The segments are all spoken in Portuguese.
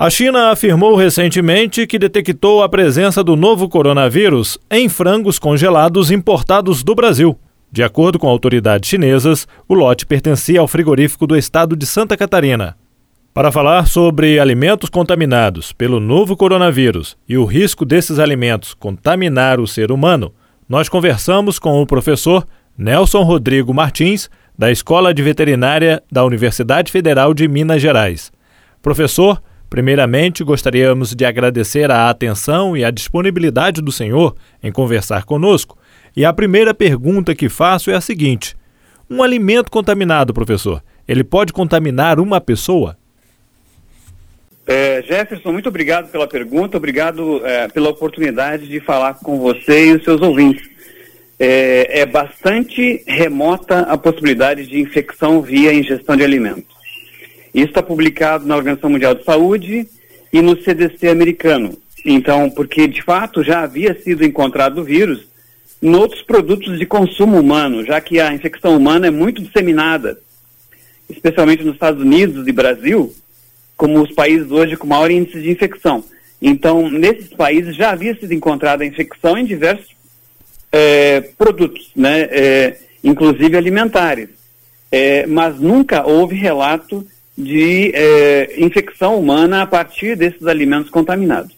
A China afirmou recentemente que detectou a presença do novo coronavírus em frangos congelados importados do Brasil. De acordo com autoridades chinesas, o lote pertencia ao frigorífico do estado de Santa Catarina. Para falar sobre alimentos contaminados pelo novo coronavírus e o risco desses alimentos contaminar o ser humano, nós conversamos com o professor Nelson Rodrigo Martins, da Escola de Veterinária da Universidade Federal de Minas Gerais. Professor, Primeiramente, gostaríamos de agradecer a atenção e a disponibilidade do senhor em conversar conosco. E a primeira pergunta que faço é a seguinte: um alimento contaminado, professor, ele pode contaminar uma pessoa? É, Jefferson, muito obrigado pela pergunta, obrigado é, pela oportunidade de falar com você e os seus ouvintes. É, é bastante remota a possibilidade de infecção via ingestão de alimentos. Isso está publicado na Organização Mundial de Saúde e no CDC americano. Então, porque de fato já havia sido encontrado o vírus em outros produtos de consumo humano, já que a infecção humana é muito disseminada, especialmente nos Estados Unidos e Brasil, como os países hoje com maior índice de infecção. Então, nesses países já havia sido encontrada a infecção em diversos é, produtos, né, é, inclusive alimentares. É, mas nunca houve relato de é, infecção humana a partir desses alimentos contaminados.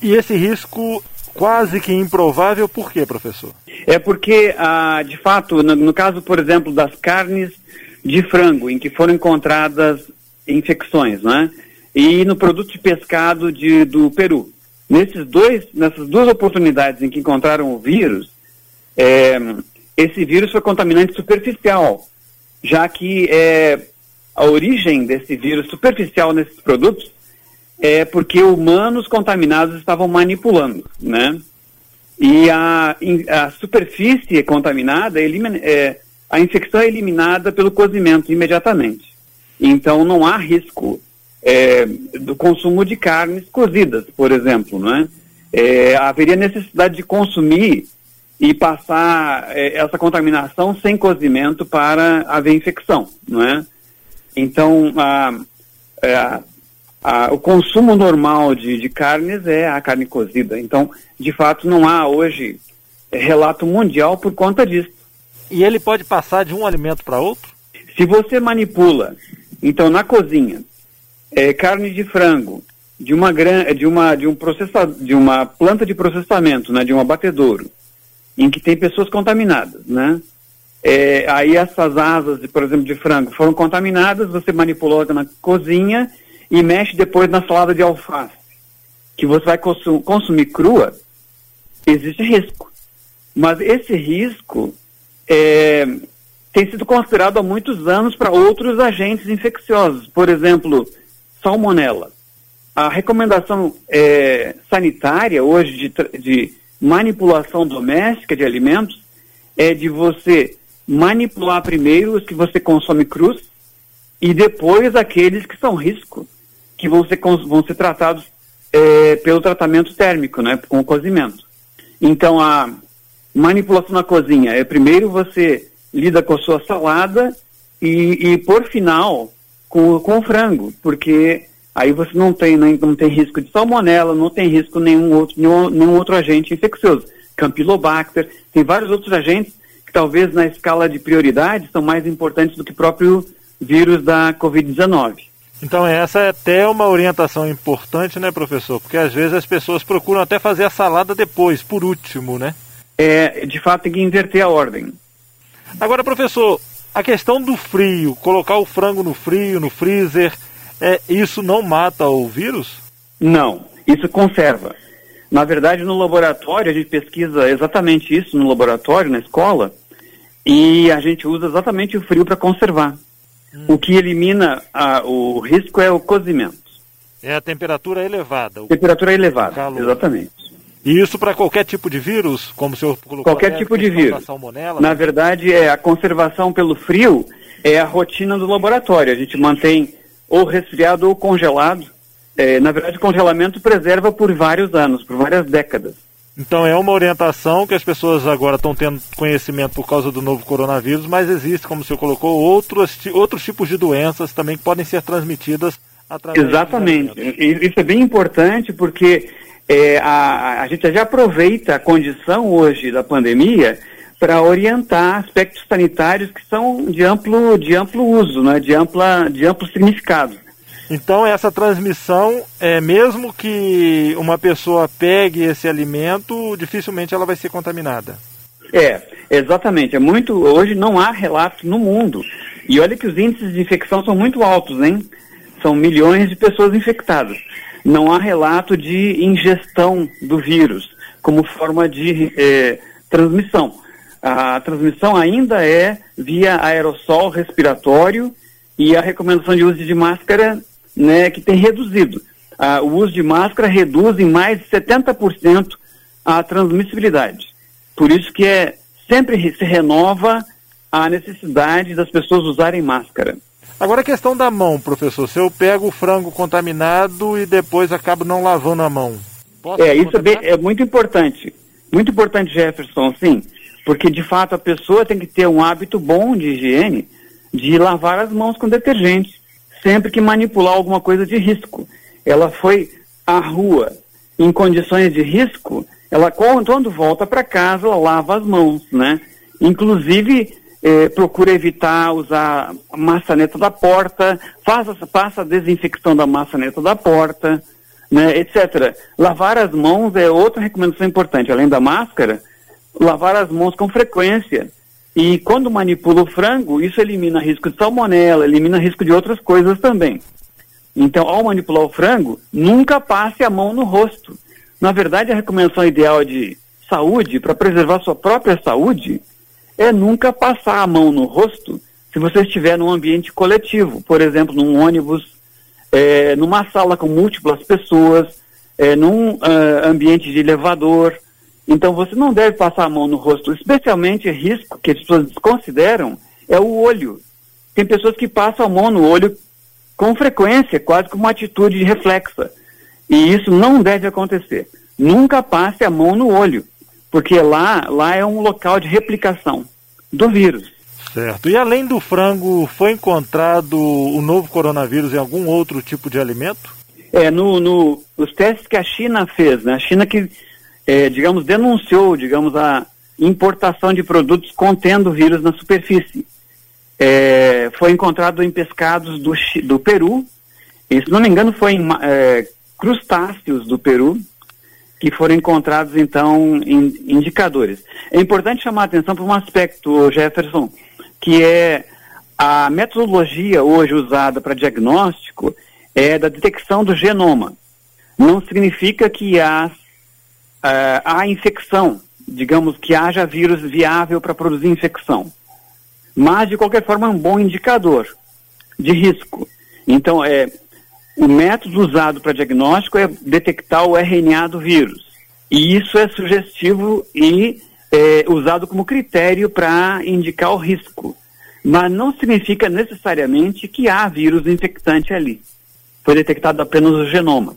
E esse risco quase que improvável, por quê, professor? É porque, ah, de fato, no, no, caso, por exemplo, das carnes de frango, em que foram encontradas infecções, né? E no produto de pescado de, do Peru. Nesses dois, nessas duas oportunidades em que encontraram o vírus, é, esse vírus foi contaminante superficial, já que é, a origem desse vírus superficial nesses produtos é porque humanos contaminados estavam manipulando, né? E a, a superfície contaminada, elimina, é, a infecção é eliminada pelo cozimento imediatamente. Então não há risco é, do consumo de carnes cozidas, por exemplo, não é? é haveria necessidade de consumir e passar é, essa contaminação sem cozimento para haver infecção, não é? Então, a, é, a, a, o consumo normal de, de carnes é a carne cozida. Então, de fato, não há hoje relato mundial por conta disso. E ele pode passar de um alimento para outro? Se você manipula, então na cozinha, é, carne de frango de uma de uma de um processa, de uma planta de processamento, né, de um abatedouro, em que tem pessoas contaminadas, né? É, aí essas asas, de, por exemplo, de frango foram contaminadas, você manipulou na cozinha e mexe depois na salada de alface, que você vai consum consumir crua, existe risco. Mas esse risco é, tem sido considerado há muitos anos para outros agentes infecciosos, por exemplo, salmonela. A recomendação é, sanitária hoje de, de manipulação doméstica de alimentos é de você manipular primeiro os que você consome crus e depois aqueles que são risco, que vão ser, vão ser tratados é, pelo tratamento térmico, né, com o cozimento. Então, a manipulação na cozinha é primeiro você lida com a sua salada e, e por final, com, com o frango, porque aí você não tem, não tem risco de salmonela, não tem risco nenhum outro, nenhum, nenhum outro agente infeccioso. Campylobacter, tem vários outros agentes que talvez na escala de prioridade são mais importantes do que o próprio vírus da Covid-19. Então essa é até uma orientação importante, né, professor? Porque às vezes as pessoas procuram até fazer a salada depois, por último, né? É, de fato tem que inverter a ordem. Agora, professor, a questão do frio, colocar o frango no frio, no freezer, é, isso não mata o vírus? Não, isso conserva. Na verdade, no laboratório, a gente pesquisa exatamente isso no laboratório, na escola, e a gente usa exatamente o frio para conservar. Hum. O que elimina a, o risco é o cozimento. É a temperatura elevada. Temperatura elevada, calor. exatamente. E isso para qualquer tipo de vírus, como o senhor colocou? Qualquer tipo de vírus. Na verdade, é a conservação pelo frio é a rotina do laboratório. A gente mantém ou resfriado ou congelado é, na verdade, o congelamento preserva por vários anos, por várias décadas. Então é uma orientação que as pessoas agora estão tendo conhecimento por causa do novo coronavírus, mas existe, como o senhor colocou, outros, outros tipos de doenças também que podem ser transmitidas Exatamente. Isso é bem importante porque é, a, a gente já aproveita a condição hoje da pandemia para orientar aspectos sanitários que são de amplo, de amplo uso, né, de, ampla, de amplo significado. Então essa transmissão, é mesmo que uma pessoa pegue esse alimento, dificilmente ela vai ser contaminada. É, exatamente. É muito. Hoje não há relatos no mundo. E olha que os índices de infecção são muito altos, hein? São milhões de pessoas infectadas. Não há relato de ingestão do vírus como forma de é, transmissão. A transmissão ainda é via aerossol respiratório e a recomendação de uso de máscara né, que tem reduzido. Ah, o uso de máscara reduz em mais de 70% a transmissibilidade. Por isso que é, sempre se renova a necessidade das pessoas usarem máscara. Agora a questão da mão, professor. Se eu pego o frango contaminado e depois acabo não lavando a mão. Posso é, isso é, é muito importante. Muito importante, Jefferson, sim. Porque de fato a pessoa tem que ter um hábito bom de higiene de lavar as mãos com detergente sempre que manipular alguma coisa de risco. Ela foi à rua em condições de risco, ela quando volta para casa, ela lava as mãos, né? Inclusive, eh, procura evitar usar a maçaneta da porta, faça, faça a desinfecção da maçaneta da porta, né, etc. Lavar as mãos é outra recomendação importante. Além da máscara, lavar as mãos com frequência. E quando manipula o frango, isso elimina risco de salmonela, elimina risco de outras coisas também. Então, ao manipular o frango, nunca passe a mão no rosto. Na verdade, a recomendação ideal de saúde, para preservar sua própria saúde, é nunca passar a mão no rosto se você estiver num ambiente coletivo, por exemplo, num ônibus, é, numa sala com múltiplas pessoas, é, num uh, ambiente de elevador, então você não deve passar a mão no rosto, especialmente risco que as pessoas desconsideram é o olho. Tem pessoas que passam a mão no olho com frequência, quase como uma atitude reflexa. E isso não deve acontecer. Nunca passe a mão no olho, porque lá, lá é um local de replicação do vírus. Certo. E além do frango, foi encontrado o novo coronavírus em algum outro tipo de alimento? É, no, no os testes que a China fez, né? A China que é, digamos, denunciou, digamos, a importação de produtos contendo vírus na superfície. É, foi encontrado em pescados do, do Peru, e se não me engano foi em é, crustáceos do Peru, que foram encontrados, então, em indicadores. É importante chamar a atenção para um aspecto, Jefferson, que é a metodologia hoje usada para diagnóstico é da detecção do genoma. Não significa que as uh, há infecção, digamos que haja vírus viável para produzir infecção. Mas, de qualquer forma, é um bom indicador de risco. Então, é, o método usado para diagnóstico é detectar o RNA do vírus. E isso é sugestivo e é, usado como critério para indicar o risco. Mas não significa necessariamente que há vírus infectante ali. Foi detectado apenas o genoma.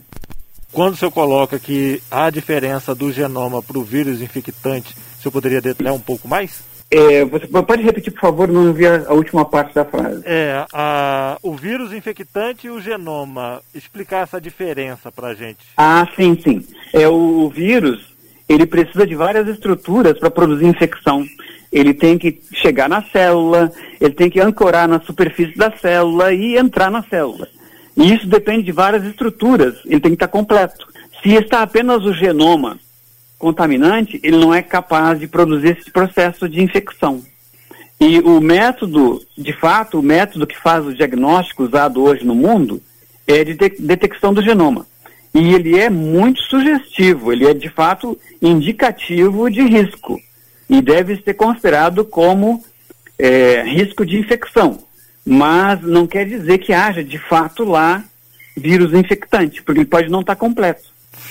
Quando o senhor coloca que há diferença do genoma para o vírus infectante, o senhor poderia detalhar um pouco mais? É, você pode repetir, por favor, não ouvi a, última parte da frase. É, a, o vírus infectante e o genoma. Explicar essa diferença para a gente. Ah, sim, sim. É, o, o vírus, ele precisa de várias estruturas para produzir infecção. Ele tem que chegar na célula, ele tem que ancorar na superfície da célula e entrar na célula. E isso depende de várias estruturas, ele tem que estar completo. Se está apenas o genoma contaminante, ele não é capaz de produzir esse processo de infecção. E o método, de fato, o método que faz o diagnóstico usado hoje no mundo é de, de detecção do genoma. E ele é muito sugestivo, ele é de fato indicativo de risco e deve ser considerado como é, risco de infecção mas não quer dizer que haja de fato lá vírus infectante, porque ele pode não estar completo.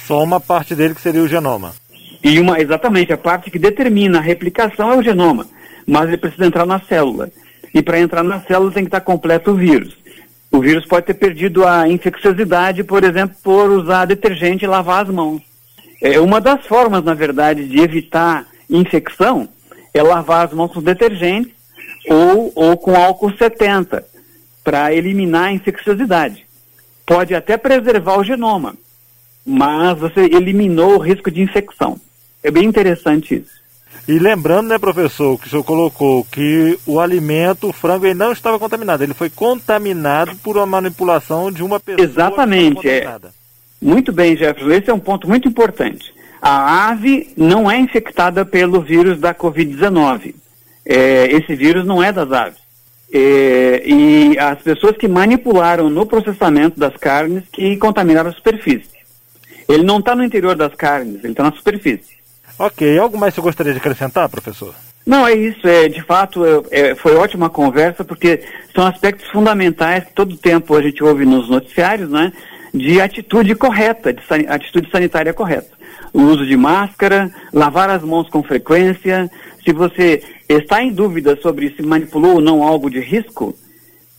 Só uma parte dele que seria o genoma. E uma, exatamente, a parte que determina a replicação é o genoma, mas ele precisa entrar na célula. E para entrar na célula tem que estar completo o vírus. O vírus pode ter perdido a infecciosidade, por exemplo, por usar detergente e lavar as mãos. É uma das formas, na verdade, de evitar infecção é lavar as mãos com detergente ou, ou com álcool 70, para eliminar a infecciosidade. pode até preservar o genoma, mas você eliminou o risco de infecção. É bem interessante isso. E lembrando, né, professor, que o senhor colocou que o alimento, o frango, ele não estava contaminado, ele foi contaminado por uma manipulação de uma pessoa. Exatamente. É. Muito bem, Jefferson. Esse é um ponto muito importante. A ave não é infectada pelo vírus da Covid-19. É, esse vírus não é das aves. É, e as pessoas que manipularam no processamento das carnes que contaminaram a superfície. Ele não está no interior das carnes, ele está na superfície. Ok. Algo mais você gostaria de acrescentar, professor? Não, é isso. É, de fato, é, é, foi ótima conversa, porque são aspectos fundamentais que todo tempo a gente ouve nos noticiários, né? De atitude correta, de san, atitude sanitária correta. O uso de máscara, lavar as mãos com frequência. Se você está em dúvida sobre se manipulou ou não algo de risco,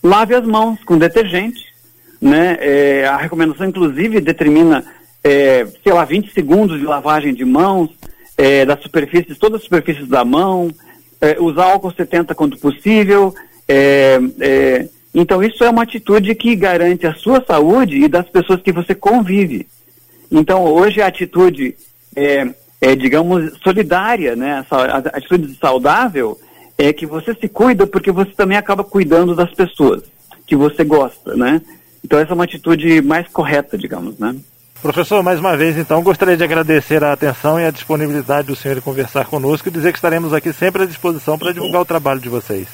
lave as mãos com detergente. Né? É, a recomendação, inclusive, determina, é, sei lá, 20 segundos de lavagem de mãos é, das superfícies, todas as superfícies da mão, é, usar álcool 70 quando possível. É, é, então, isso é uma atitude que garante a sua saúde e das pessoas que você convive. Então, hoje a atitude é, digamos, solidária, né? A atitude saudável é que você se cuida porque você também acaba cuidando das pessoas que você gosta, né? Então, essa é uma atitude mais correta, digamos, né? Professor, mais uma vez, então, gostaria de agradecer a atenção e a disponibilidade do senhor de conversar conosco e dizer que estaremos aqui sempre à disposição para divulgar o trabalho de vocês.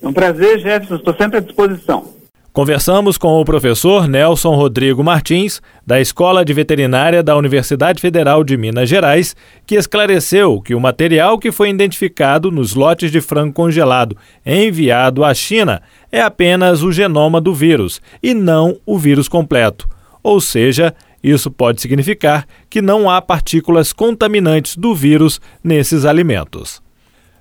É um prazer, Jefferson, estou sempre à disposição. Conversamos com o professor Nelson Rodrigo Martins, da Escola de Veterinária da Universidade Federal de Minas Gerais, que esclareceu que o material que foi identificado nos lotes de frango congelado enviado à China é apenas o genoma do vírus e não o vírus completo. Ou seja, isso pode significar que não há partículas contaminantes do vírus nesses alimentos.